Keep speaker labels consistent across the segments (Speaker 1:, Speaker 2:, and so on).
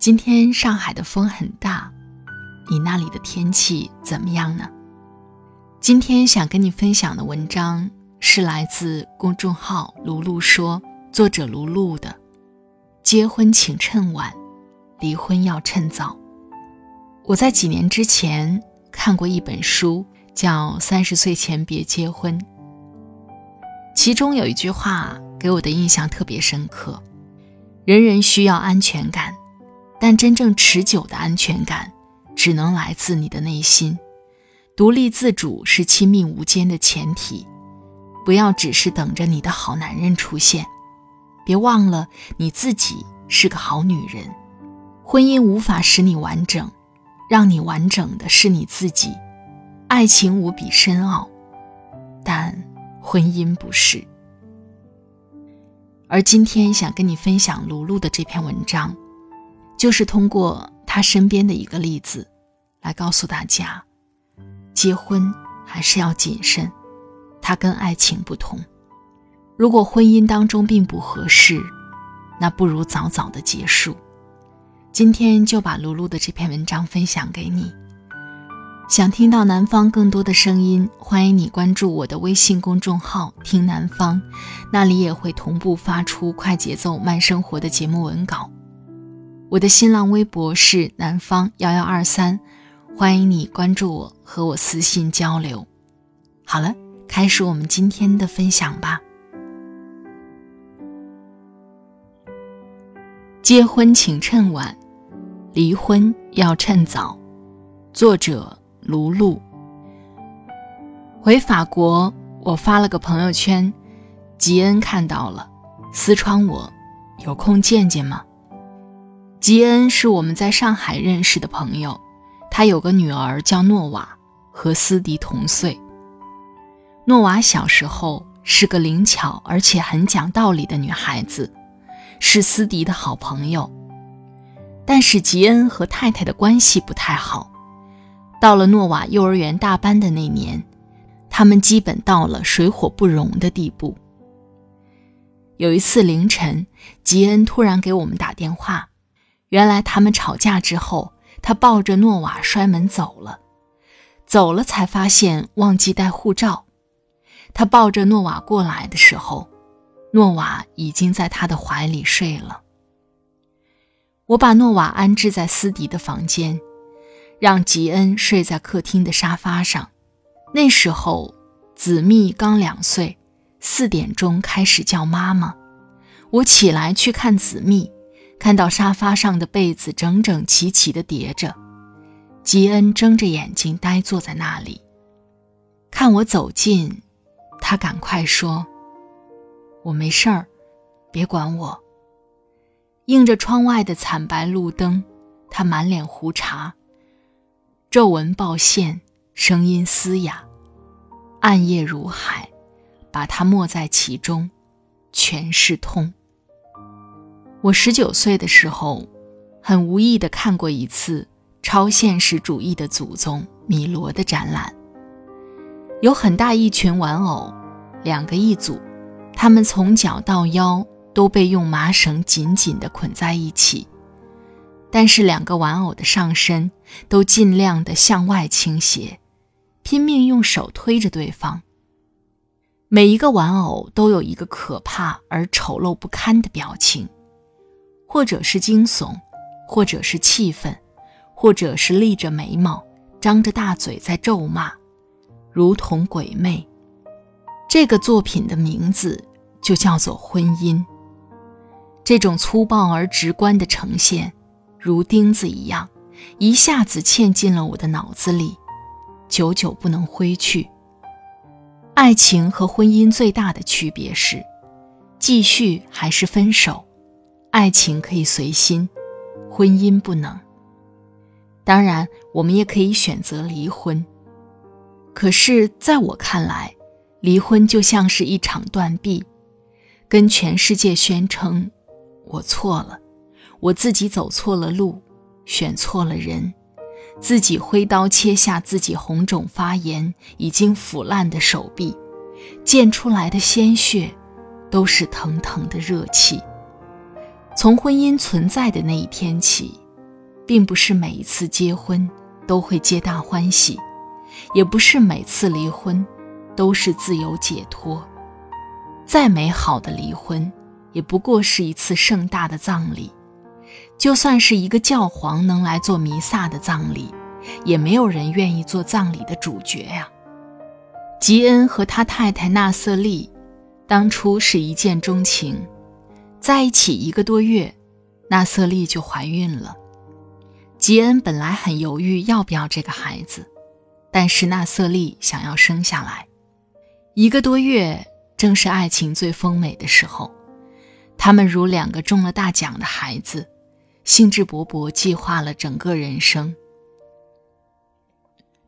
Speaker 1: 今天上海的风很大，你那里的天气怎么样呢？今天想跟你分享的文章是来自公众号“卢璐说”，作者卢璐的。结婚请趁晚，离婚要趁早。我在几年之前看过一本书，叫《三十岁前别结婚》，其中有一句话给我的印象特别深刻：人人需要安全感。但真正持久的安全感，只能来自你的内心。独立自主是亲密无间的前提。不要只是等着你的好男人出现，别忘了你自己是个好女人。婚姻无法使你完整，让你完整的是你自己。爱情无比深奥，但婚姻不是。而今天想跟你分享卢璐的这篇文章。就是通过他身边的一个例子，来告诉大家，结婚还是要谨慎。它跟爱情不同。如果婚姻当中并不合适，那不如早早的结束。今天就把卢卢的这篇文章分享给你。想听到南方更多的声音，欢迎你关注我的微信公众号“听南方”，那里也会同步发出快节奏慢生活的节目文稿。我的新浪微博是南方幺幺二三，欢迎你关注我，和我私信交流。好了，开始我们今天的分享吧。结婚请趁晚，离婚要趁早。作者卢璐。回法国，我发了个朋友圈，吉恩看到了，私窗我，有空见见吗？吉恩是我们在上海认识的朋友，他有个女儿叫诺瓦，和斯迪同岁。诺瓦小时候是个灵巧而且很讲道理的女孩子，是斯迪的好朋友。但是吉恩和太太的关系不太好。到了诺瓦幼儿园大班的那年，他们基本到了水火不容的地步。有一次凌晨，吉恩突然给我们打电话。原来他们吵架之后，他抱着诺瓦摔门走了，走了才发现忘记带护照。他抱着诺瓦过来的时候，诺瓦已经在他的怀里睡了。我把诺瓦安置在斯迪的房间，让吉恩睡在客厅的沙发上。那时候，子密刚两岁，四点钟开始叫妈妈。我起来去看子密。看到沙发上的被子整整齐齐地叠着，吉恩睁着眼睛呆坐在那里。看我走近，他赶快说：“我没事儿，别管我。”映着窗外的惨白路灯，他满脸胡茬，皱纹暴现，声音嘶哑，暗夜如海，把他没在其中，全是痛。我十九岁的时候，很无意的看过一次超现实主义的祖宗米罗的展览。有很大一群玩偶，两个一组，他们从脚到腰都被用麻绳紧紧地捆在一起，但是两个玩偶的上身都尽量的向外倾斜，拼命用手推着对方。每一个玩偶都有一个可怕而丑陋不堪的表情。或者是惊悚，或者是气愤，或者是立着眉毛、张着大嘴在咒骂，如同鬼魅。这个作品的名字就叫做婚姻。这种粗暴而直观的呈现，如钉子一样，一下子嵌进了我的脑子里，久久不能挥去。爱情和婚姻最大的区别是，继续还是分手。爱情可以随心，婚姻不能。当然，我们也可以选择离婚。可是，在我看来，离婚就像是一场断臂，跟全世界宣称：我错了，我自己走错了路，选错了人，自己挥刀切下自己红肿发炎、已经腐烂的手臂，溅出来的鲜血，都是腾腾的热气。从婚姻存在的那一天起，并不是每一次结婚都会皆大欢喜，也不是每次离婚。都是自由解脱。再美好的离婚，也不过是一次盛大的葬礼。就算是一个教皇能来做弥撒的葬礼，也没有人愿意做葬礼的主角呀。吉恩和他太太纳瑟利，当初是一见钟情，在一起一个多月，纳瑟利就怀孕了。吉恩本来很犹豫要不要这个孩子，但是纳瑟利想要生下来。一个多月，正是爱情最丰美的时候，他们如两个中了大奖的孩子，兴致勃勃计划了整个人生。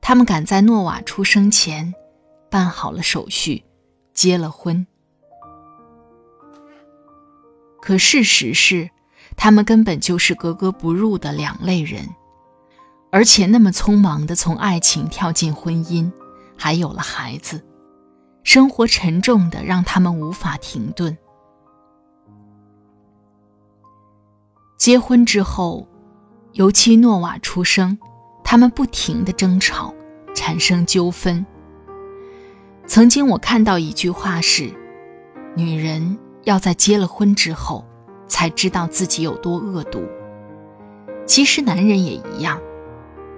Speaker 1: 他们赶在诺瓦出生前，办好了手续，结了婚。可事实是，他们根本就是格格不入的两类人，而且那么匆忙的从爱情跳进婚姻，还有了孩子。生活沉重的让他们无法停顿。结婚之后，尤其诺瓦出生，他们不停的争吵，产生纠纷。曾经我看到一句话是：女人要在结了婚之后，才知道自己有多恶毒。其实男人也一样，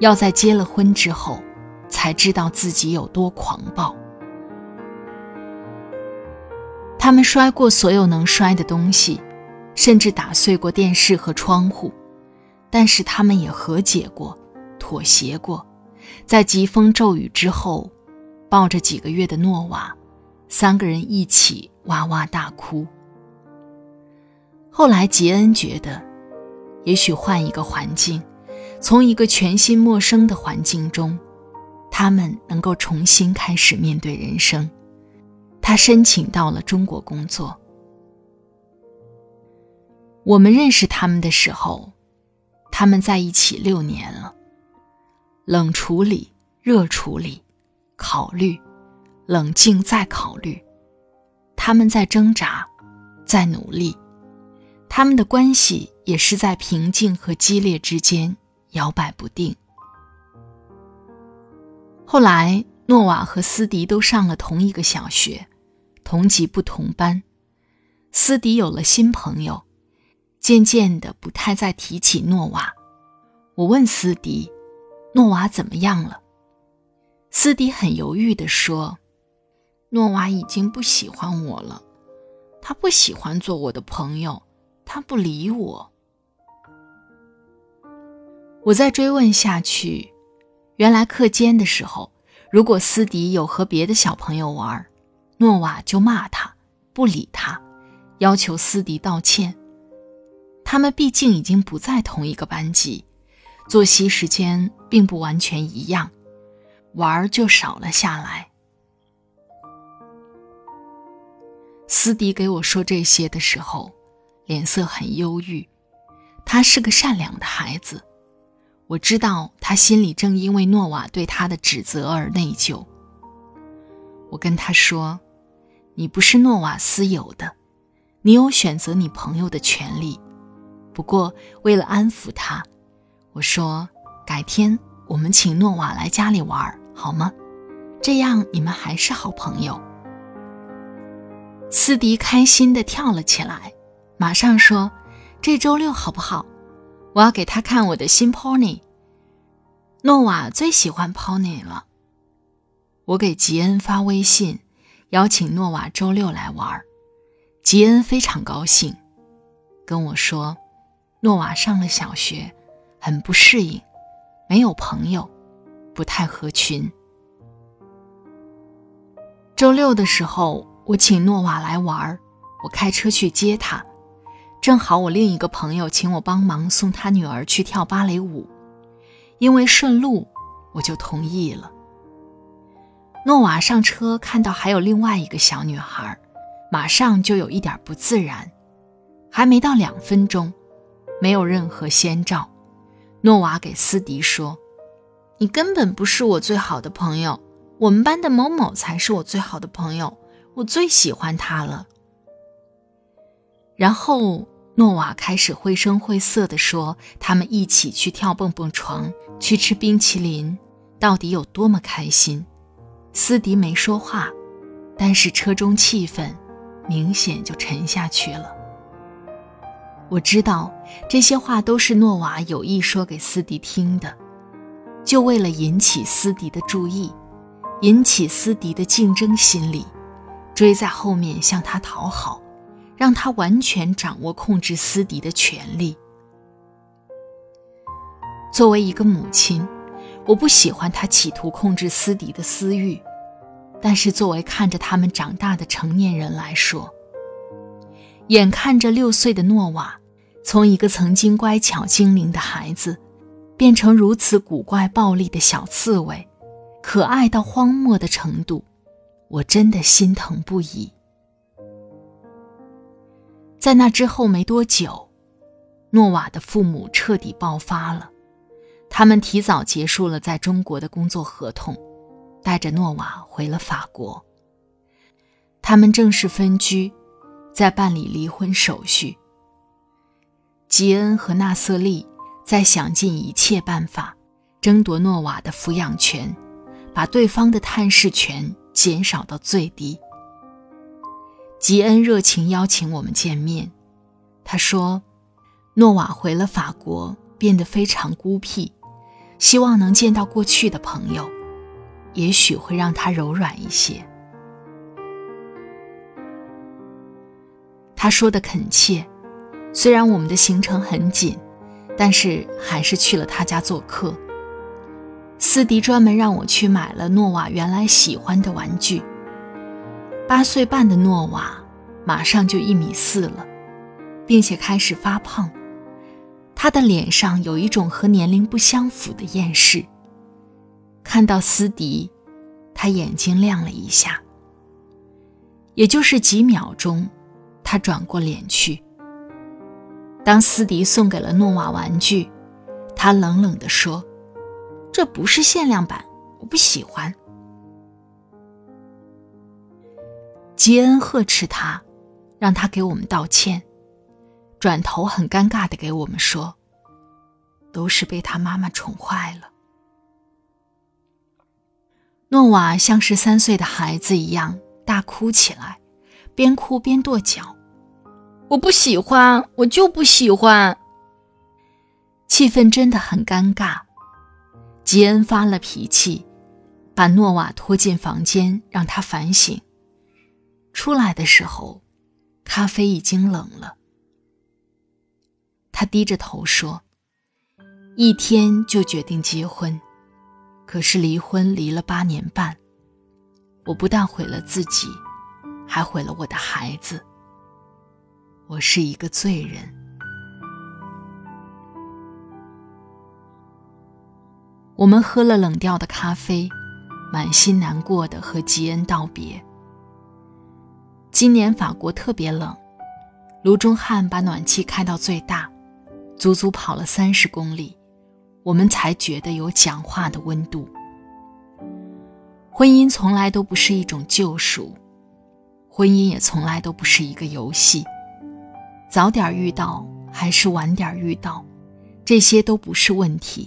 Speaker 1: 要在结了婚之后，才知道自己有多狂暴。他们摔过所有能摔的东西，甚至打碎过电视和窗户，但是他们也和解过，妥协过，在疾风骤雨之后，抱着几个月的诺瓦，三个人一起哇哇大哭。后来杰恩觉得，也许换一个环境，从一个全新陌生的环境中，他们能够重新开始面对人生。他申请到了中国工作。我们认识他们的时候，他们在一起六年了。冷处理、热处理、考虑、冷静再考虑，他们在挣扎，在努力，他们的关系也是在平静和激烈之间摇摆不定。后来，诺瓦和斯迪都上了同一个小学。同级不同班，斯迪有了新朋友，渐渐的不太再提起诺瓦。我问斯迪：“诺瓦怎么样了？”斯迪很犹豫地说：“诺瓦已经不喜欢我了，他不喜欢做我的朋友，他不理我。”我再追问下去，原来课间的时候，如果斯迪有和别的小朋友玩，诺瓦就骂他，不理他，要求斯迪道歉。他们毕竟已经不在同一个班级，作息时间并不完全一样，玩就少了下来。斯迪给我说这些的时候，脸色很忧郁。他是个善良的孩子，我知道他心里正因为诺瓦对他的指责而内疚。我跟他说。你不是诺瓦私有的，你有选择你朋友的权利。不过，为了安抚他，我说改天我们请诺瓦来家里玩，好吗？这样你们还是好朋友。斯迪开心地跳了起来，马上说：“这周六好不好？我要给他看我的新 pony，诺瓦最喜欢 Pony 了。我给吉恩发微信，邀请诺瓦周六来玩。吉恩非常高兴，跟我说，诺瓦上了小学，很不适应，没有朋友，不太合群。周六的时候，我请诺瓦来玩儿，我开车去接他，正好我另一个朋友请我帮忙送他女儿去跳芭蕾舞，因为顺路，我就同意了。诺瓦上车看到还有另外一个小女孩，马上就有一点不自然，还没到两分钟，没有任何先兆，诺瓦给斯迪说：“你根本不是我最好的朋友。”我们班的某某才是我最好的朋友，我最喜欢他了。然后诺瓦开始绘声绘色地说，他们一起去跳蹦蹦床，去吃冰淇淋，到底有多么开心。斯迪没说话，但是车中气氛明显就沉下去了。我知道这些话都是诺瓦有意说给斯迪听的，就为了引起斯迪的注意。引起斯迪的竞争心理，追在后面向他讨好，让他完全掌握控制斯迪的权利。作为一个母亲，我不喜欢他企图控制斯迪的私欲，但是作为看着他们长大的成年人来说，眼看着六岁的诺瓦从一个曾经乖巧精灵的孩子，变成如此古怪暴力的小刺猬。可爱到荒漠的程度，我真的心疼不已。在那之后没多久，诺瓦的父母彻底爆发了，他们提早结束了在中国的工作合同，带着诺瓦回了法国。他们正式分居，在办理离婚手续。吉恩和纳瑟利在想尽一切办法争夺诺瓦的抚养权。把对方的探视权减少到最低。吉恩热情邀请我们见面，他说：“诺瓦回了法国，变得非常孤僻，希望能见到过去的朋友，也许会让他柔软一些。”他说的恳切，虽然我们的行程很紧，但是还是去了他家做客。斯迪专门让我去买了诺瓦原来喜欢的玩具。八岁半的诺瓦马上就一米四了，并且开始发胖，他的脸上有一种和年龄不相符的厌世。看到斯迪，他眼睛亮了一下。也就是几秒钟，他转过脸去。当斯迪送给了诺瓦玩具，他冷冷地说。这不是限量版，我不喜欢。吉恩呵斥他，让他给我们道歉，转头很尴尬的给我们说：“都是被他妈妈宠坏了。”诺瓦像是三岁的孩子一样大哭起来，边哭边跺脚：“我不喜欢，我就不喜欢。”气氛真的很尴尬。吉恩发了脾气，把诺瓦拖进房间，让他反省。出来的时候，咖啡已经冷了。他低着头说：“一天就决定结婚，可是离婚离了八年半，我不但毁了自己，还毁了我的孩子。我是一个罪人。”我们喝了冷掉的咖啡，满心难过的和吉恩道别。今年法国特别冷，卢中汉把暖气开到最大，足足跑了三十公里，我们才觉得有讲话的温度。婚姻从来都不是一种救赎，婚姻也从来都不是一个游戏。早点遇到还是晚点遇到，这些都不是问题。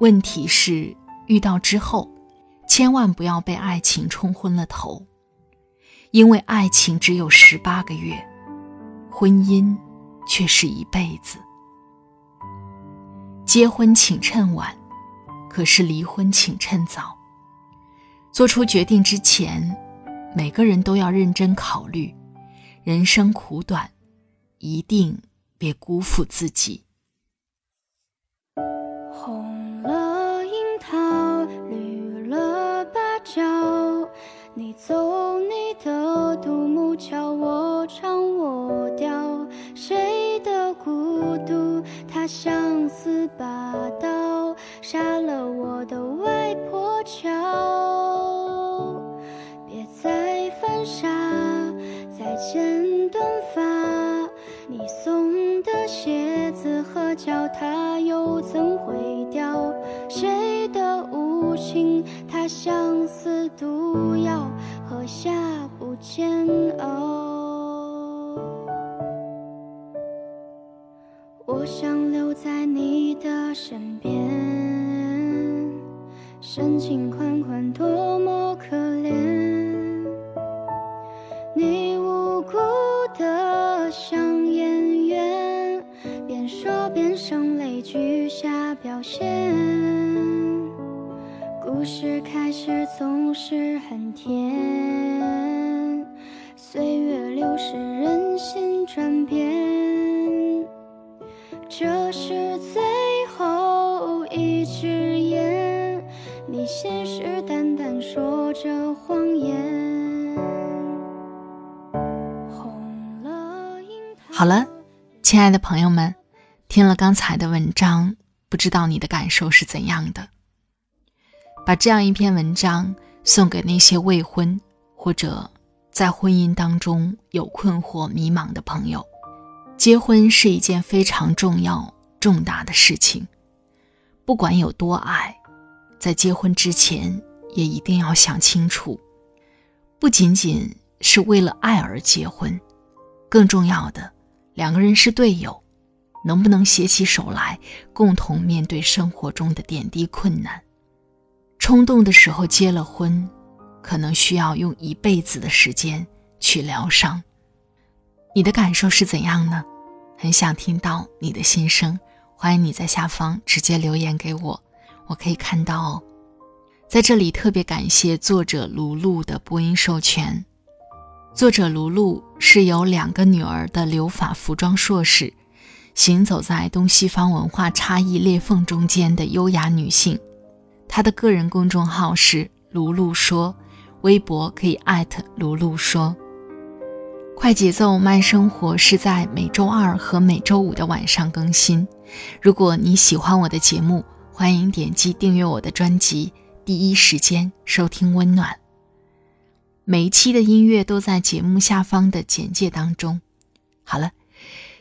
Speaker 1: 问题是，遇到之后，千万不要被爱情冲昏了头，因为爱情只有十八个月，婚姻却是一辈子。结婚请趁晚，可是离婚请趁早。做出决定之前，每个人都要认真考虑。人生苦短，一定别辜负自己。
Speaker 2: 你走你的独木桥，我唱我调。谁的孤独？它相思把刀，杀了我的外婆桥。别再犯傻，再剪短发。你送的鞋子和脚它又怎会掉？谁的无情？它相泪俱下表现。故事开始总是很甜，岁月流逝，人心转变。这是最后一支烟，你信誓旦旦说着谎言。红了樱桃。
Speaker 1: 好了，亲爱的朋友们，听了刚才的文章，不知道你的感受是怎样的？把这样一篇文章送给那些未婚或者在婚姻当中有困惑、迷茫的朋友。结婚是一件非常重要、重大的事情，不管有多爱，在结婚之前也一定要想清楚，不仅仅是为了爱而结婚，更重要的，两个人是队友，能不能携起手来，共同面对生活中的点滴困难？冲动的时候结了婚，可能需要用一辈子的时间去疗伤。你的感受是怎样呢？很想听到你的心声，欢迎你在下方直接留言给我，我可以看到哦。在这里特别感谢作者卢璐的播音授权。作者卢璐是有两个女儿的留法服装硕士，行走在东西方文化差异裂缝中间的优雅女性。她的个人公众号是卢璐说，微博可以艾特卢璐说。快节奏慢生活是在每周二和每周五的晚上更新。如果你喜欢我的节目，欢迎点击订阅我的专辑，第一时间收听温暖。每一期的音乐都在节目下方的简介当中。好了，